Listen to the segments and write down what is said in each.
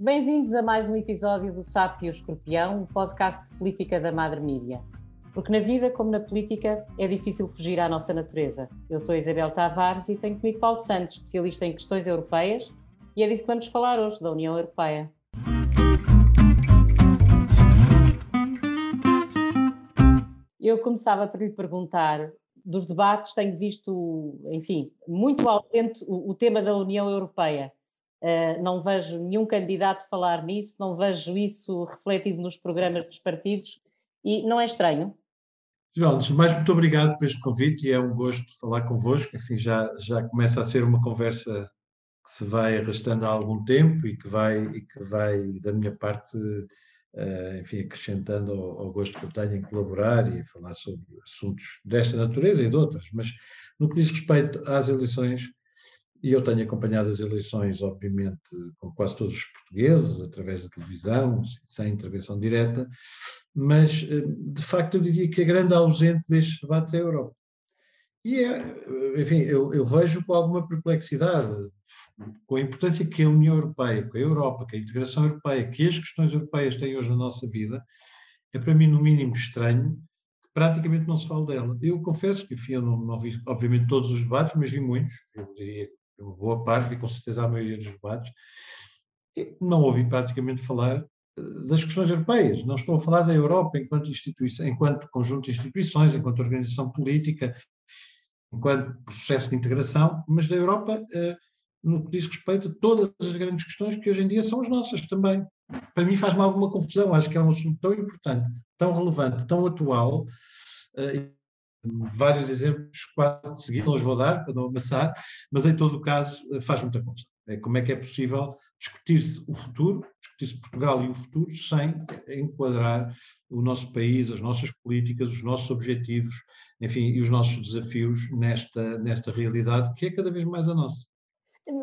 Bem-vindos a mais um episódio do Sapo e o Escorpião, o podcast de política da Madre Mídia. Porque na vida, como na política, é difícil fugir à nossa natureza. Eu sou Isabel Tavares e tenho comigo Paulo Santos, especialista em questões europeias, e é disso que vamos falar hoje, da União Europeia. Eu começava por lhe perguntar, dos debates tenho visto, enfim, muito ausente o, o tema da União Europeia. Uh, não vejo nenhum candidato falar nisso, não vejo isso refletido nos programas dos partidos e não é estranho. João, mais muito obrigado por este convite e é um gosto falar convosco. Enfim, já, já começa a ser uma conversa que se vai arrastando há algum tempo e que vai, e que vai da minha parte, uh, enfim, acrescentando ao, ao, gosto que eu tenho em colaborar e falar sobre assuntos desta natureza e de outras. Mas no que diz respeito às eleições, e eu tenho acompanhado as eleições, obviamente, com quase todos os portugueses, através da televisão, sem intervenção direta, mas, eh, de facto, eu diria que a grande ausente destes debates é a Europa. E, é, enfim, eu, eu, vejo com alguma perplexidade, com a importância que a União Europeia, com a Europa, que a integração europeia, que as questões europeias têm hoje na nossa vida, é para mim, no mínimo, estranho que praticamente não se fale dela. Eu confesso que, enfim, eu não, não vi, obviamente, todos os debates, mas vi muitos, eu diria uma boa parte, vi com certeza a maioria dos debates, não ouvi praticamente falar das questões europeias. Não estou a falar da Europa enquanto instituição, enquanto conjunto de instituições, enquanto organização política, enquanto processo de integração, mas da Europa eh, no que diz respeito a todas as grandes questões que hoje em dia são as nossas também. Para mim faz-me alguma confusão, acho que é um assunto tão importante, tão relevante, tão atual, eh, vários exemplos quase de seguida, não os vou dar para não amassar, mas em todo o caso eh, faz muita confusão. É como é que é possível discutir-se o futuro, discutir-se Portugal e o futuro, sem enquadrar o nosso país, as nossas políticas, os nossos objetivos, enfim, e os nossos desafios nesta, nesta realidade que é cada vez mais a nossa.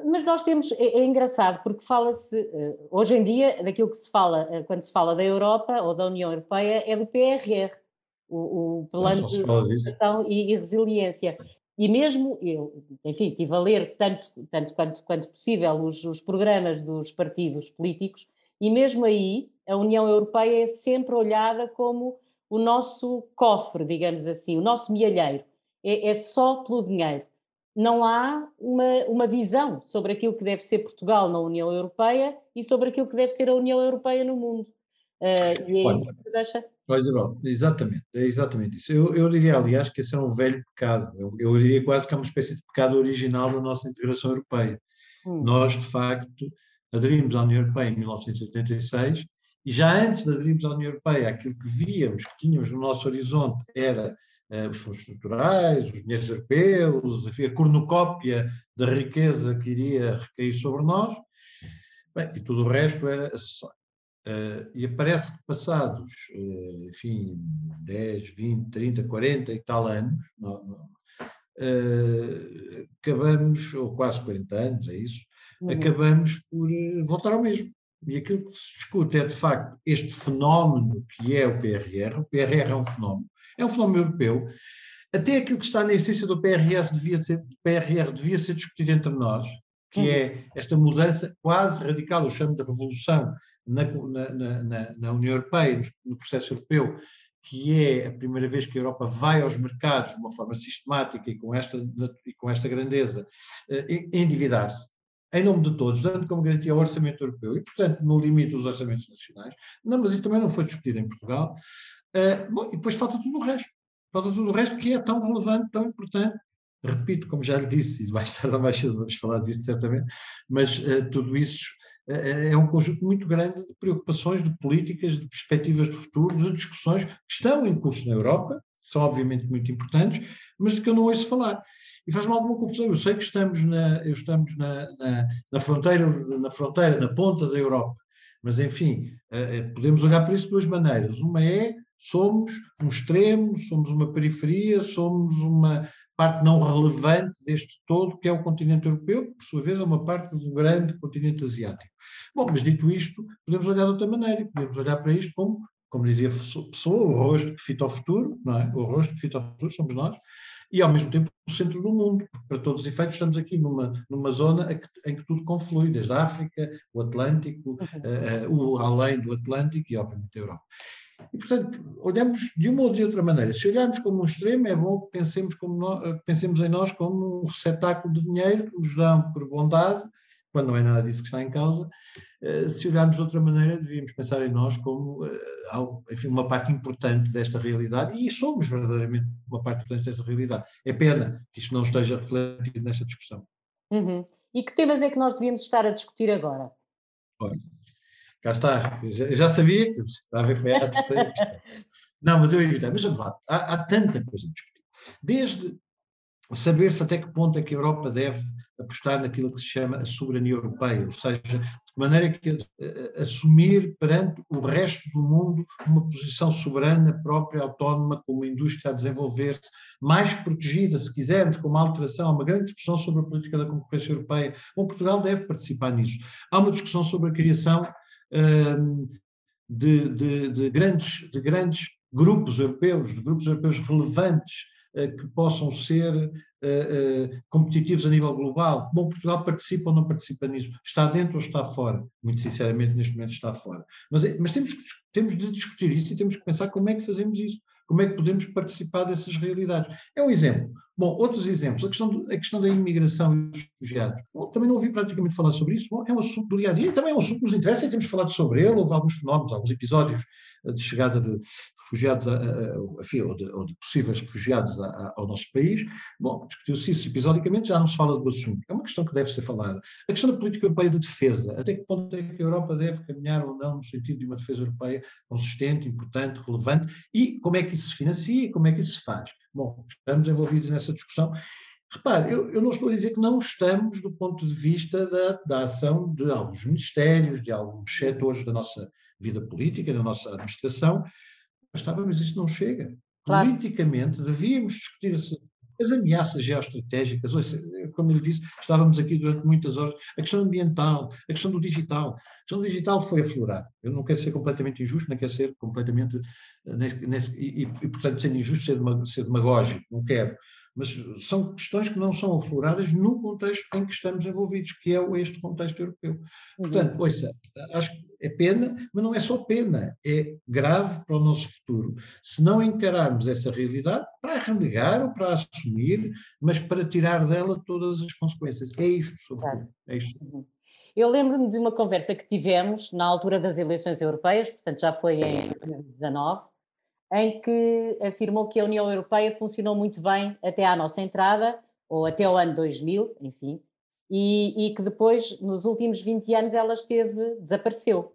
Mas nós temos, é, é engraçado, porque fala-se, eh, hoje em dia, daquilo que se fala, eh, quando se fala da Europa ou da União Europeia, é do PRR, o, o Plano de Recuperação e, e Resiliência. E mesmo eu, enfim, estive a ler tanto, tanto quanto, quanto possível os, os programas dos partidos políticos, e mesmo aí a União Europeia é sempre olhada como o nosso cofre, digamos assim, o nosso mielheiro. É, é só pelo dinheiro. Não há uma, uma visão sobre aquilo que deve ser Portugal na União Europeia e sobre aquilo que deve ser a União Europeia no mundo. Uh, e é Olha, isso que deixa. Pois, exatamente, é exatamente isso. Eu, eu diria, aliás, que esse é um velho pecado. Eu, eu diria quase que é uma espécie de pecado original da nossa integração europeia. Hum. Nós, de facto, aderimos à União Europeia em 1986 e já antes de aderirmos à União Europeia, aquilo que víamos, que tínhamos no nosso horizonte, era uh, os fundos estruturais, os dinheiros europeus, enfim, a cornucópia da riqueza que iria recair sobre nós, Bem, e tudo o resto era acessório. E aparece que passados, uh, enfim, 10, 20, 30, 40 e tal anos, não, não, uh, acabamos, ou quase 40 anos, é isso, uhum. acabamos por voltar ao mesmo. E aquilo que se discute é, de facto, este fenómeno que é o PRR. O PRR é um fenómeno, é um fenómeno europeu. Até aquilo que está na essência do PRS devia ser, PRR devia ser discutido entre nós, que uhum. é esta mudança quase radical, eu chamo de revolução na, na, na, na União Europeia, no processo europeu, que é a primeira vez que a Europa vai aos mercados de uma forma sistemática e com esta, e com esta grandeza, eh, endividar-se, em nome de todos, dando como garantia o orçamento europeu e, portanto, no limite dos orçamentos nacionais. Não, mas isso também não foi discutido em Portugal. Uh, bom, e depois falta tudo o resto. Falta tudo o resto que é tão relevante, tão importante. Repito, como já lhe disse, e mais tarde ou mais cedo vamos falar disso certamente, mas uh, tudo isso é, é, é um conjunto muito grande de preocupações, de políticas, de perspectivas de futuro, de discussões que estão em curso na Europa, são obviamente muito importantes, mas de que eu não ouço falar. E faz-me alguma confusão. Eu sei que estamos na, estamos na, na, na, fronteira, na fronteira, na ponta da Europa, mas enfim, eh, podemos olhar para isso de duas maneiras. Uma é somos um extremo, somos uma periferia, somos uma, parte não relevante deste todo, que é o continente europeu, que por sua vez é uma parte do grande continente asiático. Bom, mas dito isto, podemos olhar de outra maneira, podemos olhar para isto como, como dizia a pessoa, o rosto que fita ao futuro, não é? O rosto que fita ao futuro somos nós, e ao mesmo tempo o centro do mundo, porque para todos os efeitos estamos aqui numa, numa zona em que, em que tudo conflui, desde a África, o Atlântico, uhum. uh, o além do Atlântico e obviamente a Europa. E, portanto, olhamos de uma ou de outra maneira. Se olharmos como um extremo, é bom que pensemos, como nós, pensemos em nós como um receptáculo de dinheiro que nos dão por bondade, quando não é nada disso que está em causa. Eh, se olharmos de outra maneira, devíamos pensar em nós como eh, enfim, uma parte importante desta realidade, e somos verdadeiramente uma parte importante desta realidade. É pena que isto não esteja refletido nesta discussão. Uhum. E que temas é que nós devíamos estar a discutir agora? Olha, cá está, já, já sabia que estava a ver foi a terceira Não, mas eu evitei. Mas vamos lá, há, há tanta coisa a discutir. Desde saber-se até que ponto é que a Europa deve apostar naquilo que se chama a soberania europeia, ou seja, de maneira que assumir perante o resto do mundo uma posição soberana, própria, autónoma, com uma indústria a desenvolver-se, mais protegida, se quisermos, com uma alteração, há uma grande discussão sobre a política da concorrência europeia. Bom, Portugal deve participar nisso. Há uma discussão sobre a criação de, de, de, grandes, de grandes grupos europeus, de grupos europeus relevantes, eh, que possam ser eh, eh, competitivos a nível global. Bom, Portugal participa ou não participa nisso? Está dentro ou está fora? Muito sinceramente, neste momento está fora. Mas, mas temos, temos de discutir isso e temos que pensar como é que fazemos isso. Como é que podemos participar dessas realidades? É um exemplo. Bom, outros exemplos. A questão, do, a questão da imigração e dos refugiados. Bom, também não ouvi praticamente falar sobre isso. Bom, é um assunto do dia a dia. Também é um assunto que nos interessa e temos falado sobre ele. Houve alguns fenómenos, alguns episódios de chegada de refugiados, a, a, ou, de, ou, de, possíveis refugiados ao nosso país. Bom, discutiu-se isso episodicamente, já não se fala do assunto. É uma questão que deve ser falada. A questão da política europeia de defesa. Até que ponto é que a Europa deve caminhar ou não no sentido de uma defesa europeia consistente, importante, relevante e como é que isso se financia e como é que isso se faz. Bom, estamos envolvidos nessa discussão. Repare, eu, eu, não estou a dizer que não estamos do ponto de vista da, da ação de alguns ministérios, de alguns setores da nossa vida política, da nossa administração, mas estávamos, isso não chega. Claro. Politicamente, devíamos discutir as ameaças geoestratégicas, como ele disse, estávamos aqui durante muitas horas, a questão ambiental, a questão do digital. A questão do digital foi aflorada. Eu não quero ser completamente injusto, não quero ser completamente, nesse, nesse, e, e, portanto, sendo injusto, ser, ser demagógico, não quero mas são questões que não são afloradas no contexto em que estamos envolvidos, que é este contexto europeu. Uhum. Portanto, ouça, acho que é pena, mas não é só pena, é grave para o nosso futuro. Se não encararmos essa realidade para renegar ou para assumir, mas para tirar dela todas as consequências. É isto, sobretudo. É isto. Uhum. Eu lembro-me de uma conversa que tivemos na altura das eleições europeias, portanto já foi em 2019, em que afirmou que a União Europeia funcionou muito bem até à nossa entrada, ou até o ano 2000, enfim, e, e que depois, nos últimos 20 anos, ela esteve, desapareceu.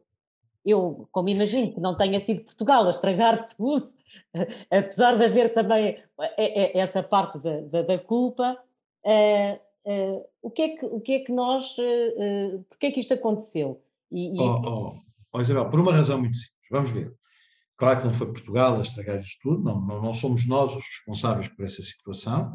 Eu, como imagino que não tenha sido Portugal a estragar tudo, apesar de haver também essa parte da, da, da culpa, uh, uh, o, que é que, o que é que nós, uh, porque é que isto aconteceu? E, e... Oh, oh, oh, Isabel, por uma razão muito simples, vamos ver. Claro que não foi Portugal a estragar isto tudo, não, não, não somos nós os responsáveis por essa situação,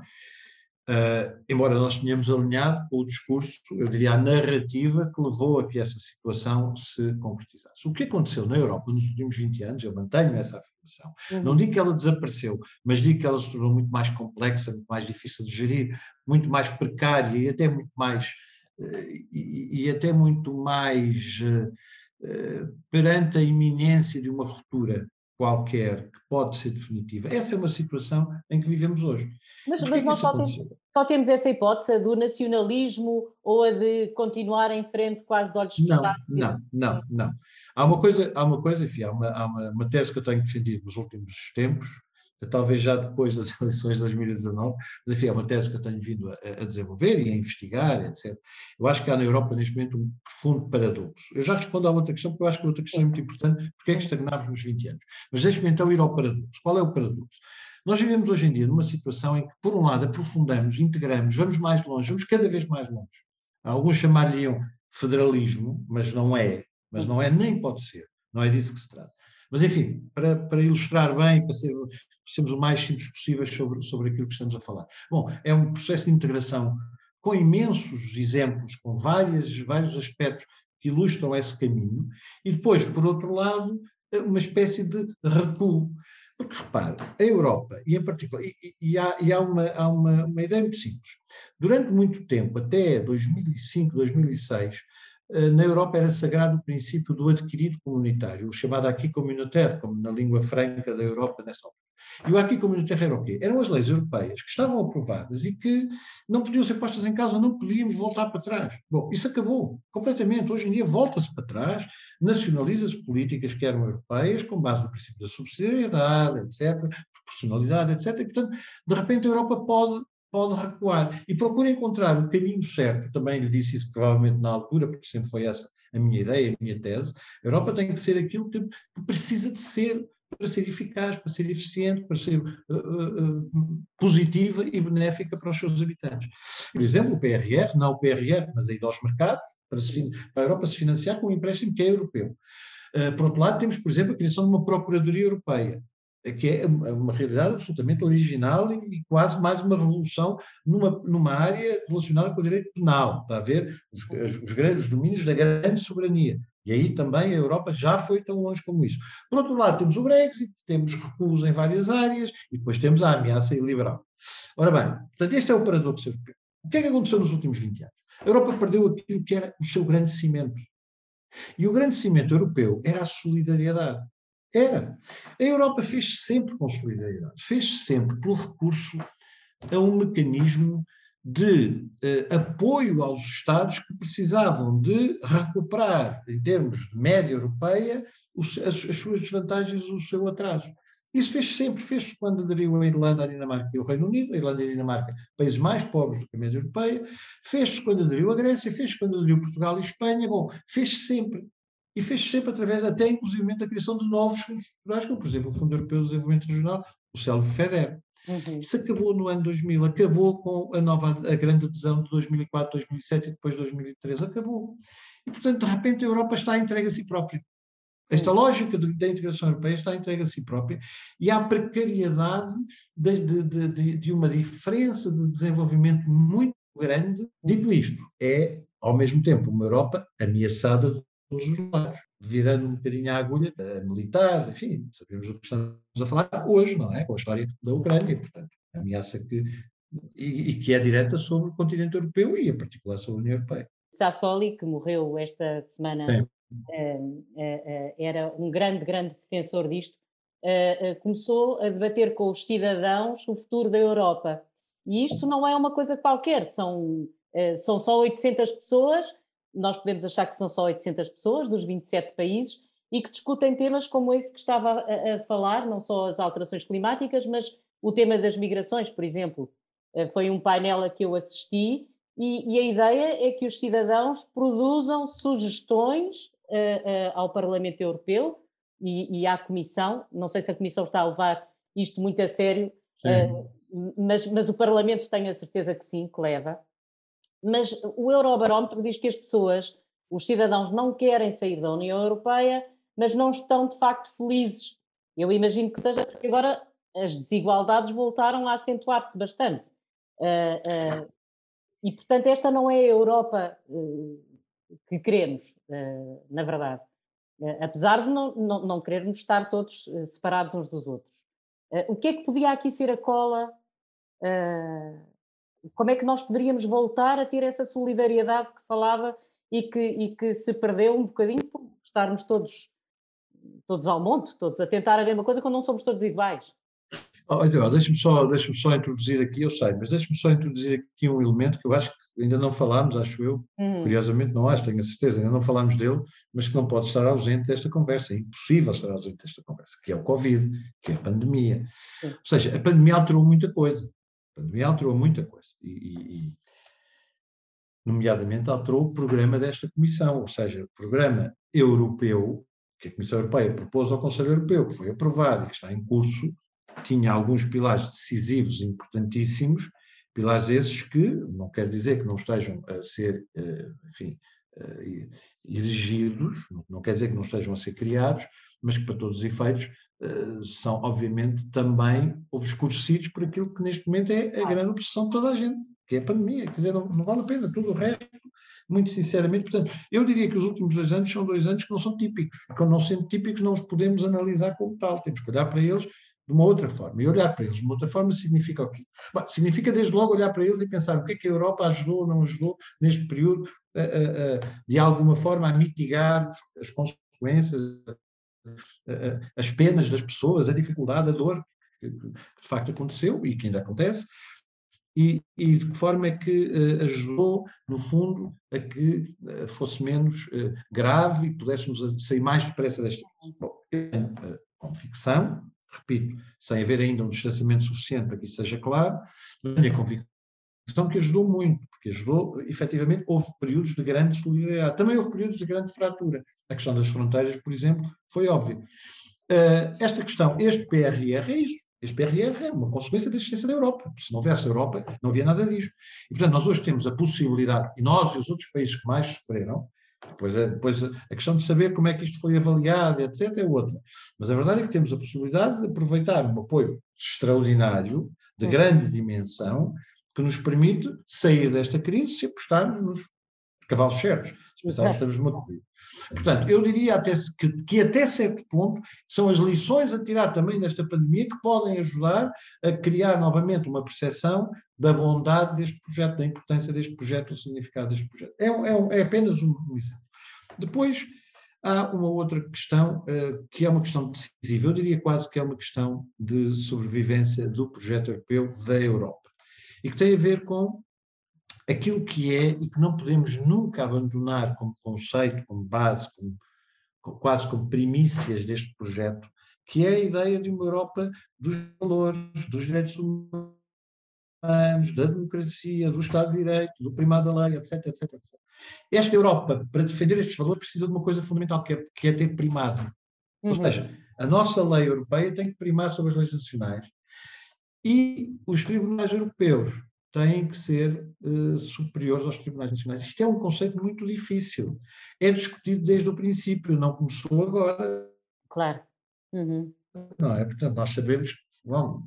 uh, embora nós tenhamos alinhado com o discurso, eu diria a narrativa que levou a que essa situação se concretizasse. O que aconteceu na Europa nos últimos 20 anos, eu mantenho essa afirmação, uhum. não digo que ela desapareceu, mas digo que ela se tornou muito mais complexa, muito mais difícil de gerir, muito mais precária e até muito mais, uh, e, e, até muito mais... Uh, perante a iminência de uma ruptura qualquer que pode ser definitiva. Essa é uma situação em que vivemos hoje. Mas, mas, mas nós só temos, só temos, essa hipótese, a do nacionalismo ou a de continuar em frente quase de olhos fechados? Não, não, não, não. Há uma coisa, há uma coisa, enfim, há uma, há uma, uma tese que eu tenho defendido nos últimos tempos, talvez já depois das eleições de 2019, mas enfim, é uma tese que eu tenho vindo a, a, desenvolver e a investigar, etc. Eu acho que há na Europa neste momento um profundo paradoxo. Eu já respondo à outra questão, porque eu acho que a outra questão é muito importante, porque é que estagnámos nos 20 anos. Mas deixe-me então ir ao paradoxo. Qual é o paradoxo? Nós vivemos hoje em dia numa situação em que, por um lado, aprofundamos, integramos, vamos mais longe, vamos cada vez mais longe. Alguns chamariam federalismo, mas não é, mas não é nem pode ser. Não é disso que se trata. Mas, enfim, para, para ilustrar bem, para, ser, sermos o mais simples possível sobre, sobre aquilo que estamos a falar. Bom, é um processo de integração com imensos exemplos, com várias, vários aspectos que ilustram esse caminho, e depois, por outro lado, uma espécie de recuo. Porque, repare, a Europa, e em particular, e, e há, e há, uma, há uma, uma ideia muito simples. Durante muito tempo, até 2005, 2006, eh, na Europa era sagrado o princípio do adquirido comunitário, o chamado aqui communautaire, como na língua franca da Europa nessa altura. E o aqui comunitário era o quê? Eram as leis europeias que estavam aprovadas e que não podiam ser postas em causa, não podíamos voltar para trás. Bom, isso acabou completamente. Hoje em dia volta-se para trás, nacionaliza-se políticas que eram europeias, com base no princípio da subsidiariedade, etc., proporcionalidade, etc. E, portanto, de repente a Europa pode pode recuar e procura encontrar o caminho certo. Também lhe disse isso provavelmente na altura, porque sempre foi essa a minha ideia, a minha tese. A Europa tem que ser aquilo que precisa de ser para ser eficaz, para ser eficiente, para ser uh, uh, positiva e benéfica para os seus habitantes. Por exemplo, o PRR, não o PRR, mas a ida aos mercados, para, se, para a Europa se financiar com um empréstimo que é europeu. Uh, por outro lado, temos, por exemplo, a criação de uma Procuradoria Europeia, que é uma realidade absolutamente original e quase mais uma revolução numa, numa área relacionada com o direito penal, está a ver os, os, grandes domínios da grande soberania. E aí também a Europa já foi tão longe como isso. Por outro lado, temos o Brexit, temos recuos em várias áreas e depois temos a ameaça iliberal. Ora bem, portanto, este é o paradoxo europeu. O que é que aconteceu nos últimos 20 anos? A Europa perdeu aquilo que era o seu grande cimento. E o grande cimento europeu era a solidariedade. Era. A Europa fez sempre com solidariedade, fez sempre pelo recurso a um mecanismo de eh, apoio aos Estados que precisavam de recuperar, em termos de média europeia, os, as, as, suas desvantagens, o seu atraso. Isso fez sempre, fez quando aderiu a Irlanda, a Dinamarca e o Reino Unido, a Irlanda e a Dinamarca, países mais pobres do que a média europeia, fez quando aderiu a Grécia, fez quando aderiu Portugal e Espanha, bom, fez sempre. E fez sempre através até, inclusive, da criação de novos fundos estruturais, como, por exemplo, o Fundo Europeu de Desenvolvimento Regional, o CELV FEDER. Uhum. Isso acabou no ano 2000, acabou com a nova, a grande adesão de 2004, 2007 e depois 2003, acabou. E, portanto, de repente a Europa está entregue a si própria. Esta uhum. lógica da integração europeia está entregue a si própria e há precariedade de, de, de, de uma diferença de desenvolvimento muito grande. Dito isto, é, ao mesmo tempo, uma Europa ameaçada de todos os lados virando um bocadinho a agulha da militares, enfim, sabemos o que estamos a falar hoje, não é? Com a história da Ucrânia, portanto, a ameaça que. E, e que é direta sobre o continente europeu e, em particular, sobre a União Europeia. Sassoli, que morreu esta semana, eh, eh, era um grande, grande defensor disto, eh, começou a debater com os cidadãos o futuro da Europa. E isto não é uma coisa qualquer, são, são só 800 pessoas nós podemos achar que são só 800 pessoas dos 27 países e que discutem temas como esse que estava a, a falar, não só as alterações climáticas, mas o tema das migrações, por exemplo. Eh, foi um painel a que eu assisti e, e a ideia é que os cidadãos produzam sugestões uh, uh, ao Parlamento Europeu e, e, à Comissão. Não sei se a Comissão está a levar isto muito a sério, uh, mas, mas o Parlamento tenho a certeza que sim, que leva. Mas o Eurobarómetro diz que as pessoas, os cidadãos, não querem sair da União Europeia, mas não estão de facto felizes. Eu imagino que seja porque agora as desigualdades voltaram a acentuar-se bastante. Uh, uh, e, portanto, esta não é a Europa uh, que queremos, na verdade. apesar de não, não, não, querermos estar todos separados uns dos outros. o que é que podia aqui ser a cola como é que nós poderíamos voltar a ter essa solidariedade que falava e que, e que se perdeu um bocadinho por estarmos todos, todos ao monte, todos a tentar a mesma coisa quando não somos todos iguais? Oh, deixa-me só, deixa só introduzir aqui, eu sei, mas deixa-me só introduzir aqui um elemento que eu acho que ainda não falámos, acho eu, uhum. curiosamente não acho, tenho a certeza, ainda não falámos dele, mas que não pode estar ausente desta conversa, é impossível estar ausente desta conversa, que é o Covid, que é a pandemia. Ou seja, a pandemia alterou muita coisa. A pandemia alterou muita coisa. E, e, nomeadamente, alterou o programa desta Comissão, ou seja, o programa europeu que a Comissão Europeia propôs ao Conselho Europeu, que foi aprovado e que está em curso, tinha alguns pilares decisivos importantíssimos, pilares esses que não quer dizer que não estejam a ser, eh, enfim, eh, exigidos, não quer dizer que não estejam a ser criados, mas que para todos os efeitos eh, são, obviamente, também obscurecidos por aquilo que neste momento é a grande obsessão de toda a gente, que é a pandemia. Quer dizer, não, não vale a pena tudo o resto, muito sinceramente. Portanto, eu diria que os últimos dois anos são dois anos que não são típicos. Quando não sendo típicos, não os podemos analisar como tal. Temos que olhar para eles de uma outra forma. E olhar para eles de uma outra forma significa o quê? Bom, significa desde logo olhar para eles e pensar o que é que a Europa ajudou ou não ajudou neste período, de alguma forma, a mitigar as consequências, as penas das pessoas, a dificuldade, a dor que, de facto aconteceu e que ainda acontece, e, e, de que forma é que uh, ajudou, no fundo, a que fosse menos grave e pudéssemos sair mais depressa desta. Bom, eu tenho convicção, repito, sem haver ainda um distanciamento suficiente para que isso seja claro, mas a convicção que ajudou muito, porque ajudou, efetivamente, houve períodos de grande solidariedade, também houve períodos de grande fratura. A questão das fronteiras, por exemplo, foi óbvia. esta questão, este PRR é isso, este PRR é uma consequência da existência da Europa. Se não houvesse a Europa, não havia nada disto. E, portanto, nós hoje temos a possibilidade, e nós e os outros países que mais sofreram, depois, a, depois a, a questão de saber como é que isto foi avaliado, etc., é outra. Mas a verdade é que temos a possibilidade de aproveitar um apoio extraordinário, de grande dimensão, que nos permite sair desta crise se apostarmos nos cavalos certos, pensarmos que estamos numa corrida. Portanto, eu diria até que, que, até certo ponto são as lições a tirar também desta pandemia que podem ajudar a criar novamente uma percepção da bondade deste projeto, da importância deste projeto, do significado deste projeto. É, é, é apenas um, um exemplo. Depois, há uma outra questão uh, que é uma questão decisiva, eu diria quase que é uma questão de sobrevivência do projeto europeu da Europa, e que tem a ver com aquilo que é e que não podemos nunca abandonar como conceito, como base, como, quase como primícias deste projeto, que é a ideia de uma Europa dos valores, dos direitos humanos, da democracia, do Estado de Direito, do primado da lei, etc, etc, etc. Esta Europa, para defender estes valores, precisa de uma coisa fundamental, que é, que é ter primado. Uhum. Ou seja, a nossa lei europeia tem que primar sobre as leis nacionais e os tribunais europeus têm que ser uh, superiores aos tribunais nacionais. Isto é um conceito muito difícil. É discutido desde o princípio, não começou agora. Claro. Uhum. Não é? Portanto, nós sabemos que bom,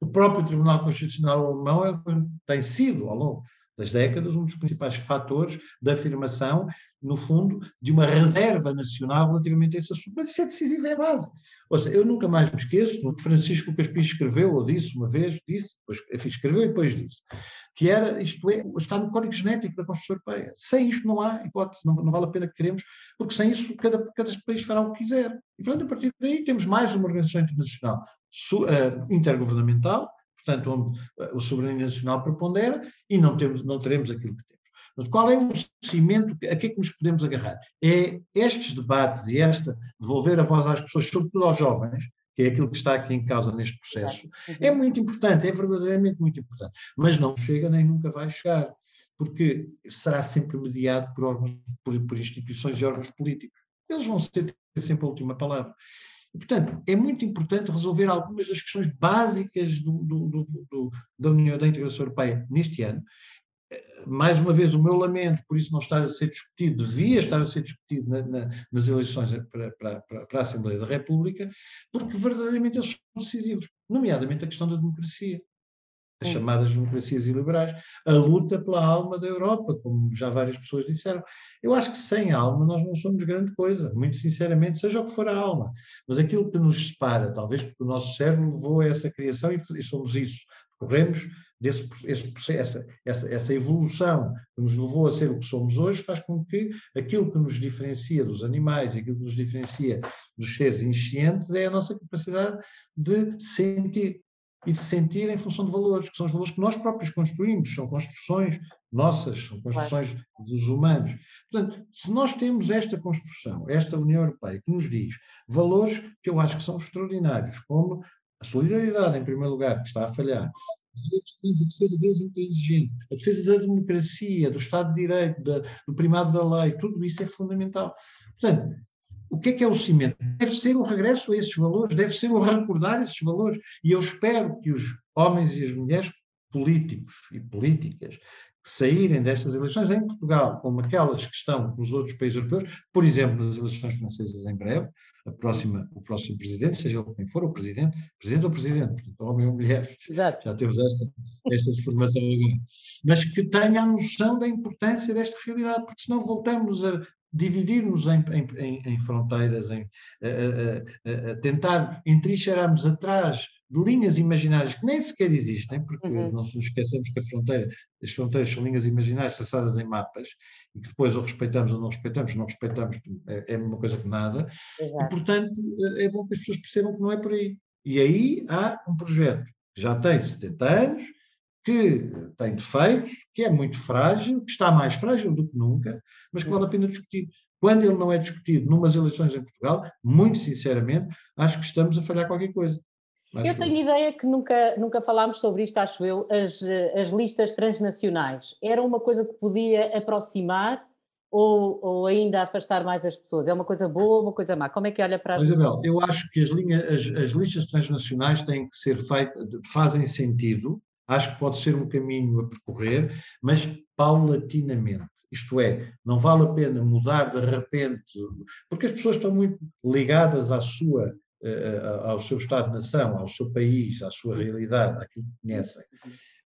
o próprio Tribunal Constitucional Alemão é, tem sido, ao longo das décadas, um dos principais fatores da afirmação, no fundo, de uma reserva nacional relativamente a esse assunto. Mas isso é decisivo, é base. Ou seja, eu nunca mais me esqueço do que Francisco Caspis escreveu, ou disse uma vez, disse, depois, escreveu e depois disse, que era, isto é, está no Código Genético da Constituição Europeia. Sem isto não há hipótese, não, não vale a pena que queremos, porque sem isso cada, cada país fará o que quiser. E, portanto, a partir daí temos mais uma organização internacional uh, intergovernamental, portanto, onde uh, o soberania nacional prepondera, e não, temos, não teremos aquilo que temos. Qual é o cimento, a que é que nos podemos agarrar? É estes debates e esta devolver a voz às pessoas, sobretudo aos jovens, que é aquilo que está aqui em causa neste processo, é muito importante, é verdadeiramente muito importante, mas não chega nem nunca vai chegar, porque será sempre mediado por, órgãos, por, por instituições e órgãos políticos. Eles vão ter sempre a última palavra. E, portanto, é muito importante resolver algumas das questões básicas do, do, do, da União da Integração Europeia neste ano, mais uma vez, o meu lamento por isso não estar a ser discutido, devia estar a ser discutido na, na, nas eleições para, para, para, a Assembleia da República, porque verdadeiramente eles são decisivos, nomeadamente a questão da democracia, as chamadas democracias iliberais, a luta pela alma da Europa, como já várias pessoas disseram. Eu acho que sem alma nós não somos grande coisa, muito sinceramente, seja o que for a alma, mas aquilo que nos separa, talvez porque o nosso cérebro levou a essa criação e, e somos isso, corremos desse esse processo, essa, essa evolução que nos levou a ser o que somos hoje, faz com que aquilo que nos diferencia dos animais, aquilo que nos diferencia dos seres inscientes, é a nossa capacidade de sentir. E de sentir em função de valores, que são os valores que nós próprios construímos, são construções nossas, são construções claro. dos humanos. Portanto, se nós temos esta construção, esta União Europeia, que nos diz valores que eu acho que são extraordinários, como a solidariedade, em primeiro lugar, que está a falhar, a defesa deles inteligente, a defesa da democracia, do Estado de Direito, da, do primado da lei, tudo isso é fundamental. Portanto, o que é que é o cimento? Deve ser o regresso a esses valores, deve ser o recordar esses valores. E eu espero que os homens e as mulheres políticos e políticas que saírem destas eleições em Portugal, como aquelas que estão nos outros países europeus, por exemplo, nas eleições francesas em breve, a próxima, o próximo presidente, seja ele quem for, o presidente, presidente ou presidente, portanto, homem ou mulher, Exato. já temos esta, esta deformação agora, mas que tenha a noção da importância desta realidade, porque senão voltamos a, dividir-nos em, em, em, fronteiras, em tentar entrincheirarmos atrás de linhas imaginárias que nem sequer existem, porque uhum. não nos esquecemos que a fronteira, as fronteiras são linhas imaginárias traçadas em mapas e que depois ou respeitamos ou não respeitamos, não respeitamos é, é a mesma coisa que nada, Exato. e portanto é bom que as pessoas percebam que não é por aí. E aí há um projeto que já tem 70 anos, que tem defeitos, que é muito frágil, que está mais frágil do que nunca, mas que vale a pena discutir. Quando ele não é discutido numas eleições em Portugal, muito sinceramente, acho que estamos a falhar qualquer coisa. Acho eu tenho eu. ideia que nunca, nunca falámos sobre isto, acho eu, as, as listas transnacionais. Era uma coisa que podia aproximar ou, ou ainda afastar mais as pessoas? É uma coisa boa ou uma coisa má? Como é que olha para as Isabel, eu acho que as, linhas, as, as listas transnacionais têm que ser feitas, fazem sentido, acho que pode ser um caminho a percorrer, mas paulatinamente. Isto é, não vale a pena mudar de repente, porque as pessoas estão muito ligadas à sua, eh, ao seu Estado-nação, ao seu país, à sua realidade, àquilo que conhecem.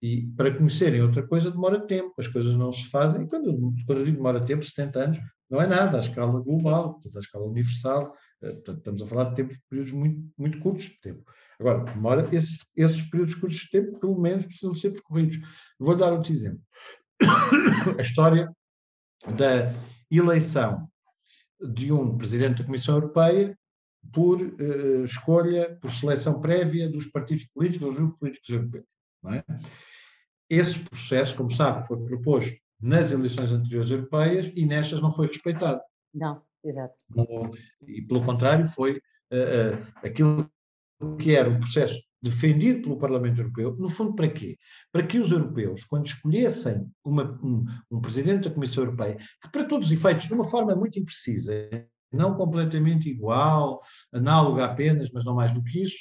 E para conhecerem outra coisa demora tempo, as coisas não se fazem. E quando, quando eu digo demora tempo, 70 anos, não é nada, à escala global, à escala universal. Eh, portanto, estamos a falar de tempos, períodos muito, muito curtos de tempo. Agora, demora, esse, esses períodos curtos de tempo, pelo menos, precisam ser percorridos. Vou dar outro exemplo. A história da eleição de um presidente da Comissão Europeia por uh, escolha, por seleção prévia dos partidos políticos, dos grupos políticos europeus. É? Esse processo, como sabe, foi proposto nas eleições anteriores europeias e nestas não foi respeitado. Não, exato. E, pelo contrário, foi uh, uh, aquilo que era um processo defendido pelo Parlamento Europeu, no fundo para quê? Para que os europeus, quando escolhessem uma, um, um, presidente da Comissão Europeia, que para todos os efeitos, de uma forma muito imprecisa, não completamente igual, análoga apenas, mas não mais do que isso,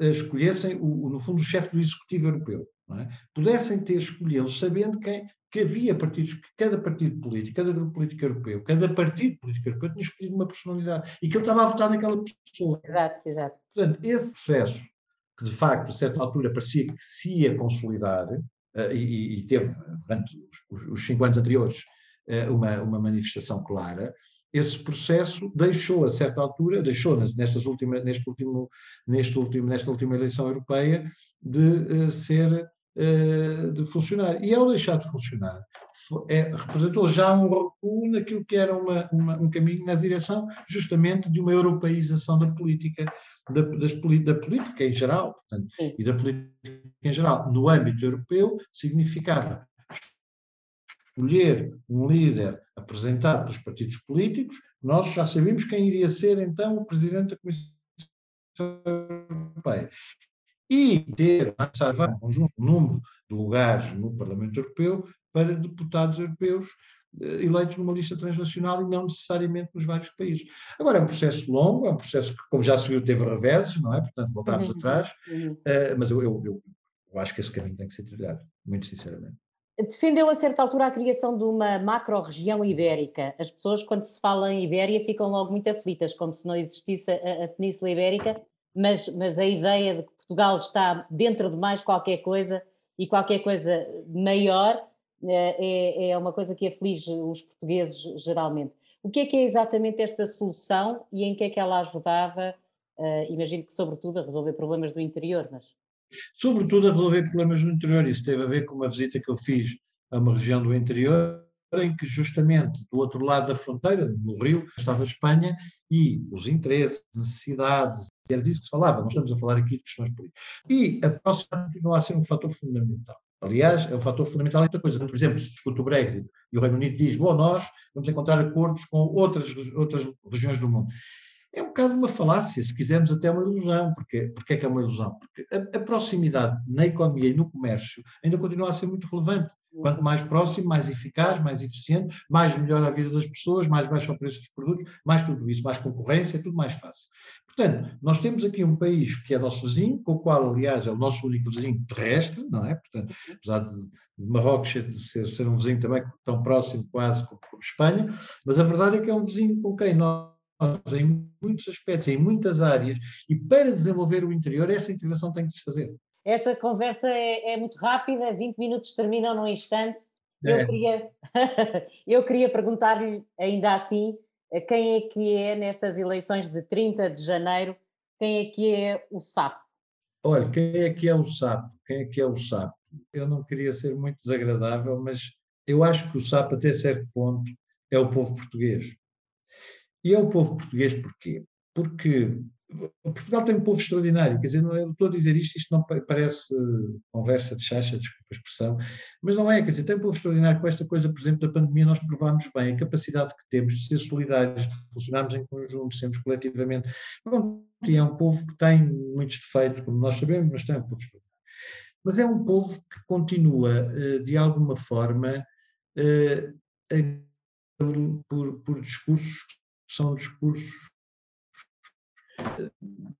uh, escolhessem, o, no fundo, o chefe do Executivo Europeu. É? Pudessem ter escolhido, sabendo quem, que havia partidos, que cada partido político, cada grupo político europeu, cada partido político europeu tinha escolhido uma personalidade e que ele estava a votar naquela pessoa. Exato, exato. Portanto, esse processo, que de facto, a certa altura, parecia que se ia consolidar, uh, e, e, teve, durante os, os, cinco anos anteriores, uh, uma, uma manifestação clara, esse processo deixou, a certa altura, deixou nestas últimas, neste último, neste último, nesta última eleição europeia, de uh, ser de funcionar. E ao deixar de funcionar, é, representou já um recuo naquilo que era uma, uma, um caminho na direção justamente de uma europeização da política, da, das, da política em geral, portanto, e da política em geral. No âmbito europeu, significava escolher um líder apresentado pelos partidos políticos, nós já sabíamos quem iria ser então o presidente da Comissão Europeia e ter um número de lugares no Parlamento Europeu para deputados europeus eh, eleitos numa lista transnacional e não necessariamente nos vários países. Agora, é um processo longo, é um processo que, como já se viu, teve reveses, não é? Portanto, voltámos uhum. atrás, uhum. Uh, mas eu, eu, eu, eu, acho que esse caminho tem que ser trilhado, muito sinceramente. Defendeu a certa altura a criação de uma macro-região ibérica. As pessoas, quando se fala em Ibéria, ficam logo muito aflitas, como se não existisse a, a Península Ibérica, mas, mas a ideia de que Portugal está dentro de mais qualquer coisa e qualquer coisa maior eh, é, é uma coisa que aflige os portugueses geralmente. O que é que é exatamente esta solução e em que é que ela ajudava? Uh, imagino que, sobretudo, a resolver problemas do interior, mas. Sobretudo a resolver problemas do interior. Isso teve a ver com uma visita que eu fiz a uma região do interior, em que justamente do outro lado da fronteira, no Rio, estava a Espanha e os interesses, necessidades, era disso que se falava, nós estamos a falar aqui de questões políticas. E a proximidade continua a ser um fator fundamental. Aliás, é um fator fundamental em outra coisa. Por exemplo, se discute o Brexit e o Reino Unido diz, bom, nós vamos encontrar acordos com outras, outras regiões do mundo. É um bocado uma falácia, se quisermos até uma ilusão. Porquê, Porquê é que é uma ilusão? Porque a, a proximidade na economia e no comércio ainda continua a ser muito relevante. Quanto mais próximo, mais eficaz, mais eficiente, mais melhor a vida das pessoas, mais baixo o preço dos produtos, mais tudo isso, mais concorrência, tudo mais fácil. Portanto, nós temos aqui um país que é nosso vizinho, com o qual, aliás, é o nosso único vizinho terrestre, não é? Portanto, apesar de Marrocos ser, ser um vizinho também tão próximo quase como, como Espanha, mas a verdade é que é um vizinho com quem nós em muitos aspectos, em muitas áreas, e para desenvolver o interior, essa integração tem que se fazer. Esta conversa é, é, muito rápida, 20 minutos terminam num instante. eu é. queria, eu queria perguntar-lhe ainda assim quem é que é nestas eleições de 30 de janeiro, quem é que é o sapo? Olha, quem é que é o sapo? Quem é que é o sapo? Eu não queria ser muito desagradável, mas eu acho que o sapo, até certo ponto, é o povo português. E é o povo português porquê? Porque Portugal tem um povo extraordinário, quer dizer, não, eu estou a dizer isto, isto não parece conversa de chacha, desculpa a expressão, mas não é, quer dizer, tem um povo extraordinário com esta coisa, por exemplo, da pandemia, nós provámos bem a capacidade que temos de ser solidários, de funcionarmos em conjunto, sermos coletivamente. Pronto, e é um povo que tem muitos defeitos, como nós sabemos, mas tem um povo extraordinário. Mas é um povo que continua, eh, de alguma forma, eh, por, por discursos que são discursos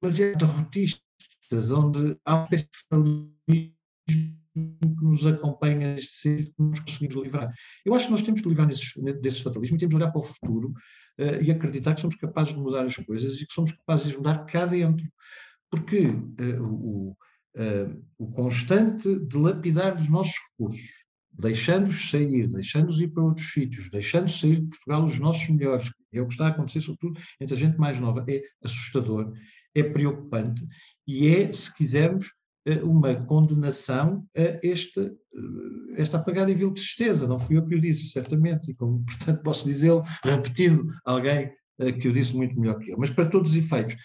demasiado derrotistas, onde há de fatalismo que nos acompanha desde cedo que nos conseguimos livrar. Eu acho que nós temos que livrar desse fatalismo e temos que olhar para o futuro uh, e acreditar que somos capazes de mudar as coisas e que somos capazes de mudar cá dentro. Porque uh, o, uh, o constante dilapidar dos nossos recursos, deixando-os sair, deixando-os ir para outros sítios, deixando sair de Portugal os nossos melhores, é o que está a acontecer, sobretudo entre a gente mais nova. É assustador, é preocupante e é, se quisermos, eh, uma condenação a esta, eh, esta apagada e vil tristeza. Não fui eu que o disse, certamente, e como, portanto, posso dizê-lo repetindo alguém eh, que o disse muito melhor que eu. Mas, para todos os efeitos,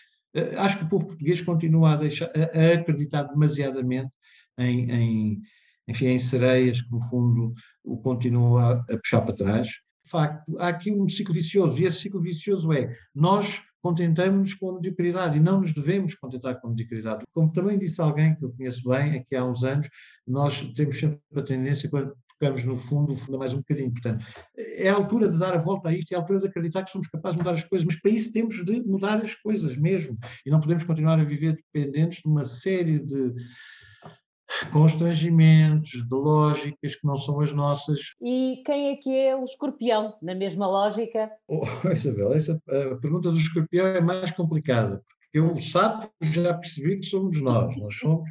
acho que o povo português continua a, deixar, a, acreditar demasiadamente em, em, enfim, em sereias que, no fundo, o continuam a, puxar para trás de facto, há aqui um ciclo vicioso, e esse ciclo vicioso é nós contentamos com a mediocridade e não nos devemos contentar com a mediocridade. Como também disse alguém que eu conheço bem, aqui há uns anos, nós temos sempre a tendência, quando tocamos no fundo, o fundo é mais um bocadinho. Portanto, é a altura de dar a volta a isto, é a altura de acreditar que somos capazes de mudar as coisas, mas para isso temos de mudar as coisas mesmo. E não podemos continuar a viver dependentes de uma série de constrangimentos, de lógicas que não são as nossas. E quem é que é o escorpião, na mesma lógica? Oh, Isabel, essa, a pergunta do escorpião é mais complicada, porque eu, o sapo, já percebi que somos nós, nós somos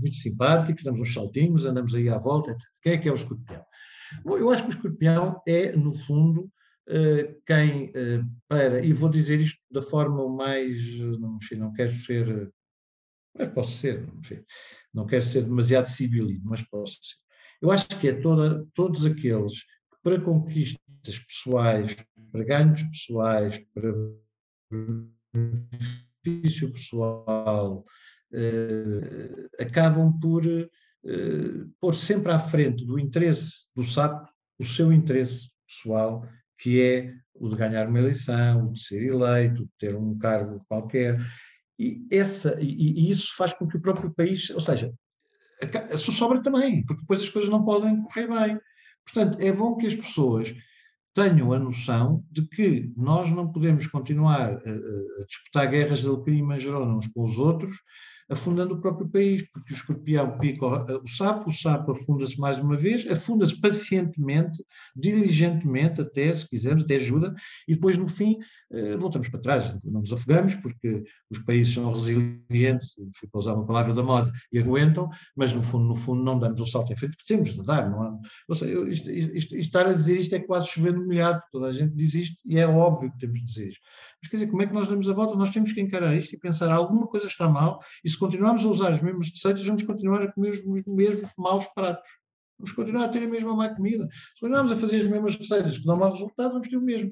muito simpáticos, damos uns saltinhos, andamos aí à volta, etc. Quem é que é o escorpião? Bom, eu acho que o escorpião é, no fundo, eh, quem eh, para, e vou dizer isto da forma mais, não, enfim, não quero ser mas posso ser, enfim, não quero ser demasiado civilino, mas posso ser. Eu acho que é toda, todos aqueles que para conquistas pessoais, para ganhos pessoais, para benefício pessoal, eh, acabam por eh, pôr sempre à frente do interesse do sapo o seu interesse pessoal, que é o de ganhar uma eleição, o de ser eleito, o de ter um cargo qualquer. E, essa, e, e, isso faz com que o próprio país, ou seja, se sobra também, porque depois as coisas não podem correr bem. Portanto, é bom que as pessoas tenham a noção de que nós não podemos continuar a, a disputar guerras de manjerona uns com os outros, afundando o próprio país, porque o escorpião pica o sapo, o sapo afunda-se mais uma vez, afunda-se pacientemente, diligentemente, até, se quisermos, até ajuda, e depois, no fim, eh, voltamos para trás, não nos afogamos, porque os países são resilientes, para usar uma palavra da moda, e aguentam, mas no fundo, no fundo, não damos o salto em frente, porque temos de dar, não há. Ou seja, isto, isto, estar a dizer isto é quase chovendo molhado, toda a gente diz isto, e é óbvio que temos de dizer isto. Mas quer dizer, como é que nós damos a volta? Nós temos que encarar isto e pensar, alguma coisa está mal, e se continuarmos a usar as mesmas receitas, vamos continuar a comer os, os mesmos maus pratos. Vamos continuar a ter a mesma má comida. Se continuarmos a fazer as mesmas receitas que dão mau resultado, vamos ter o mesmo.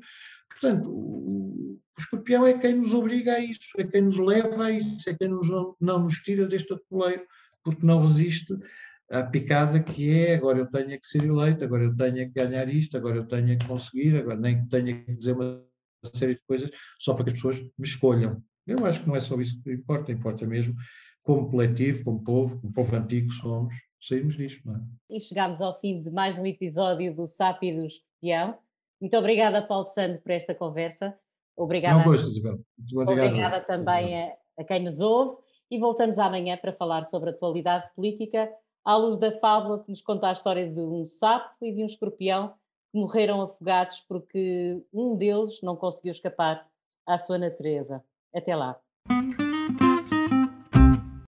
Portanto, o, o escorpião é quem nos obriga a isso, é quem nos leva a isso, é quem nos, não, nos tira deste atoleiro, porque não resiste à picada que é agora eu tenho que ser eleito, agora eu tenho que ganhar isto, agora eu tenho que conseguir, agora nem que tenha que dizer uma série de coisas só para que as pessoas me escolham. Eu acho que não é só isso que importa, importa mesmo como coletivo, como povo, como povo antigo somos, saímos disto. Não é? E chegámos ao fim de mais um episódio do SAP e do Escorpião. Muito obrigada, Paulo Sandro, por esta conversa. Obrigada, Não gosto, Isabel. Obrigada, obrigada também a, a quem nos ouve e voltamos amanhã para falar sobre a atualidade política à luz da fábula que nos conta a história de um sapo e de um escorpião que morreram afogados porque um deles não conseguiu escapar à sua natureza. Até lá.